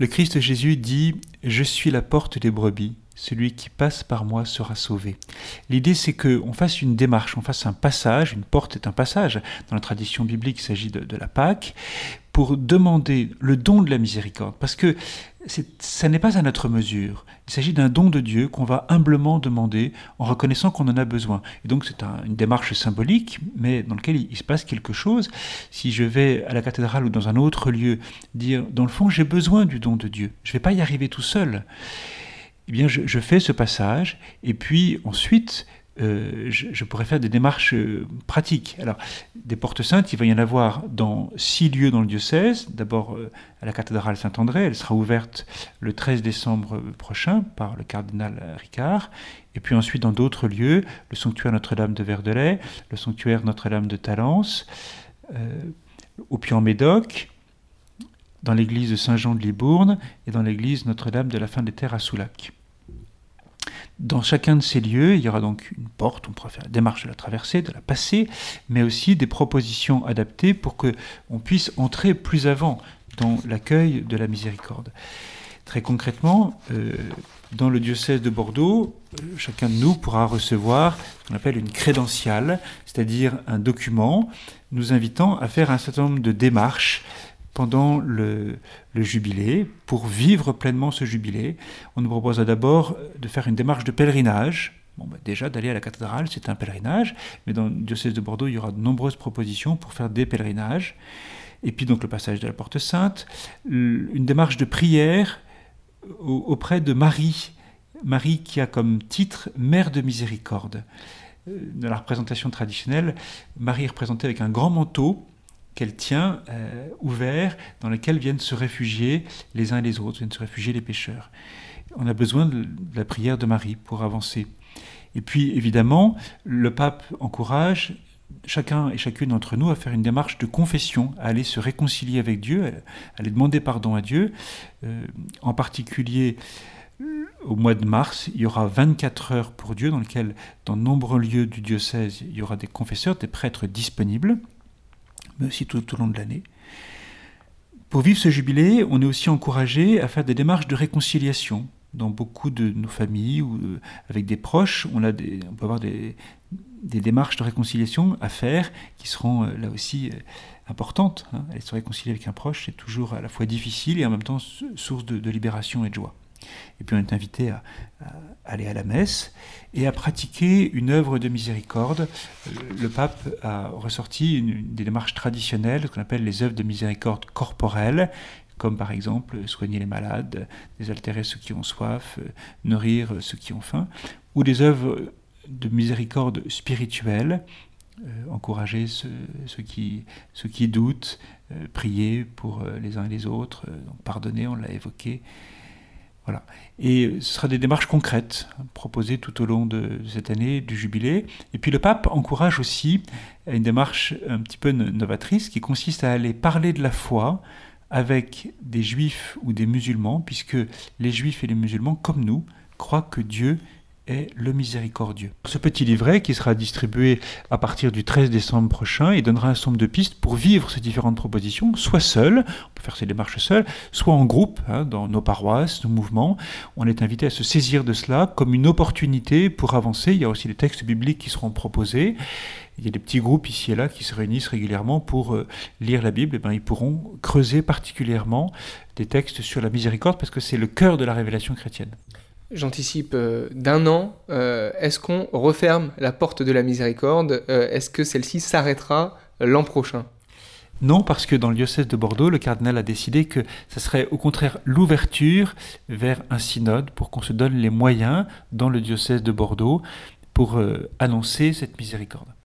Le Christ Jésus dit Je suis la porte des brebis. Celui qui passe par moi sera sauvé. L'idée, c'est qu'on fasse une démarche, on fasse un passage. Une porte est un passage. Dans la tradition biblique, il s'agit de, de la Pâque pour demander le don de la miséricorde. Parce que ça n'est pas à notre mesure. Il s'agit d'un don de Dieu qu'on va humblement demander en reconnaissant qu'on en a besoin. Et donc c'est une démarche symbolique, mais dans laquelle il, se passe quelque chose. Si je vais à la cathédrale ou dans un autre lieu dire, dans le fond, j'ai besoin du don de Dieu, je ne vais pas y arriver tout seul. Eh bien, je, je fais ce passage, et puis ensuite, euh, je, pourrais faire des démarches euh, pratiques. Alors, des portes saintes, il va y en avoir dans six lieux dans le diocèse. D'abord euh, à la cathédrale Saint-André, elle sera ouverte le 13 décembre prochain par le cardinal Ricard. Et puis ensuite dans d'autres lieux, le sanctuaire Notre-Dame de Verdelais, le sanctuaire Notre-Dame de Talence, au Puy-en-Médoc, dans l'église de Saint-Jean de Libourne et dans l'église Notre-Dame de la Fin des Terres à Soulac. Dans chacun de ces lieux, il y aura donc une porte, on pourra faire la démarche de la traverser, de la passer, mais aussi des propositions adaptées pour que on puisse entrer plus avant dans l'accueil de la miséricorde. Très concrètement, euh, dans le diocèse de Bordeaux, euh, chacun de nous pourra recevoir ce qu'on appelle une crédentiale, c'est-à-dire un document nous invitant à faire un certain nombre de démarches pendant le, jubilé, pour vivre pleinement ce jubilé. On nous propose d'abord de faire une démarche de pèlerinage. Bon, bah, déjà, d'aller à la cathédrale, c'est un pèlerinage, mais dans le diocèse de Bordeaux, il y aura de nombreuses propositions pour faire des pèlerinages. Et puis donc le passage de la Porte Sainte, une démarche de prière auprès de Marie, Marie qui a comme titre Mère de miséricorde. Euh, dans la représentation traditionnelle, Marie est représentée avec un grand manteau, qu'elle tient euh, ouvert, dans lequel viennent se réfugier les uns et les autres, viennent se réfugier les pécheurs. On a besoin de, la prière de Marie pour avancer. Et puis, évidemment, le pape encourage chacun et chacune d'entre nous à faire une démarche de confession, à aller se réconcilier avec Dieu, à aller demander pardon à Dieu. Euh, en particulier, au mois de mars, il y aura 24 heures pour Dieu, dans lesquelles, dans de nombreux lieux du diocèse, il y aura des confesseurs, des prêtres disponibles mais aussi tout, au long de l'année. Pour vivre ce jubilé, on est aussi encouragé à faire des démarches de réconciliation. Dans beaucoup de nos familles ou euh, avec des proches, on, a on peut avoir des, démarches de réconciliation à faire qui seront euh, là aussi euh, importantes. Hein. Aller se réconcilier avec un proche, c'est toujours à la fois difficile et en même temps source de libération et de joie. Et puis on est invité à, aller à la messe et à pratiquer une œuvre de miséricorde. Euh, le pape a ressorti des démarches traditionnelles, ce qu'on appelle les œuvres de miséricorde corporelle, comme par exemple soigner les malades, désaltérer ceux qui ont soif, euh, nourrir ceux qui ont faim, ou des œuvres de miséricorde spirituelle, euh, encourager ceux, qui, doutent, prier pour les uns et les autres, pardonner, on l'a évoqué, Et ce sera des démarches concrètes proposées tout au long de cette année du jubilé. Et puis le pape encourage aussi une démarche un petit peu novatrice qui consiste à aller parler de la foi avec des juifs ou des musulmans, puisque les juifs et les musulmans, comme nous, croient que Dieu est le miséricordieux. Ce petit livret qui sera distribué à partir du 13 décembre prochain, il donnera un nombre de pistes pour vivre ces différentes propositions, soit seul, on peut faire ces démarches seul, soit en groupe, hein, dans nos paroisses, nos mouvements. On est invité à se saisir de cela comme une opportunité pour avancer. Il y a aussi des textes bibliques qui seront proposés. Il y a des petits groupes ici et là qui se réunissent régulièrement pour euh, lire la Bible. Et bien, ils pourront creuser particulièrement des textes sur la miséricorde parce que c'est le cœur de la révélation chrétienne j'anticipe euh, d'un an, euh, est-ce qu'on referme la porte de la miséricorde euh, Est-ce que celle-ci s'arrêtera l'an prochain? Non, parce que dans le diocèse de Bordeaux, le cardinal a décidé que ce serait au contraire l'ouverture vers un synode pour qu'on se donne les moyens dans le diocèse de Bordeaux pour annoncer cette miséricorde.